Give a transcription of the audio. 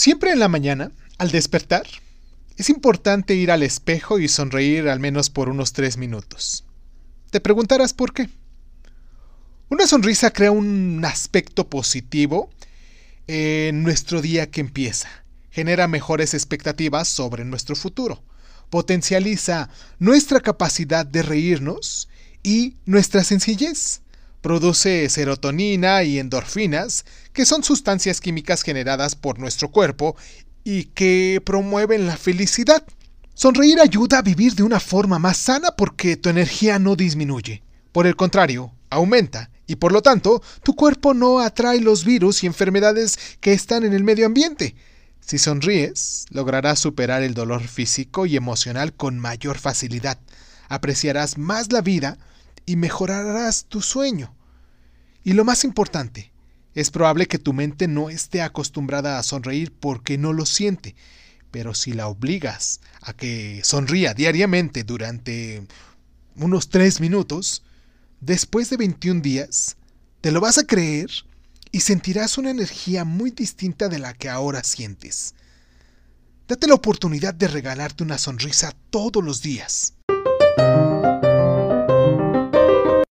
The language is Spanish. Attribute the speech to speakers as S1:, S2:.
S1: Siempre en la mañana, al despertar, es importante ir al espejo y sonreír al menos por unos tres minutos. Te preguntarás por qué. Una sonrisa crea un aspecto positivo en nuestro día que empieza, genera mejores expectativas sobre nuestro futuro, potencializa nuestra capacidad de reírnos y nuestra sencillez produce serotonina y endorfinas, que son sustancias químicas generadas por nuestro cuerpo y que promueven la felicidad. Sonreír ayuda a vivir de una forma más sana porque tu energía no disminuye. Por el contrario, aumenta y por lo tanto tu cuerpo no atrae los virus y enfermedades que están en el medio ambiente. Si sonríes, lograrás superar el dolor físico y emocional con mayor facilidad. Apreciarás más la vida y mejorarás tu sueño. Y lo más importante, es probable que tu mente no esté acostumbrada a sonreír porque no lo siente, pero si la obligas a que sonría diariamente durante unos tres minutos, después de 21 días, te lo vas a creer y sentirás una energía muy distinta de la que ahora sientes. Date la oportunidad de regalarte una sonrisa todos los días.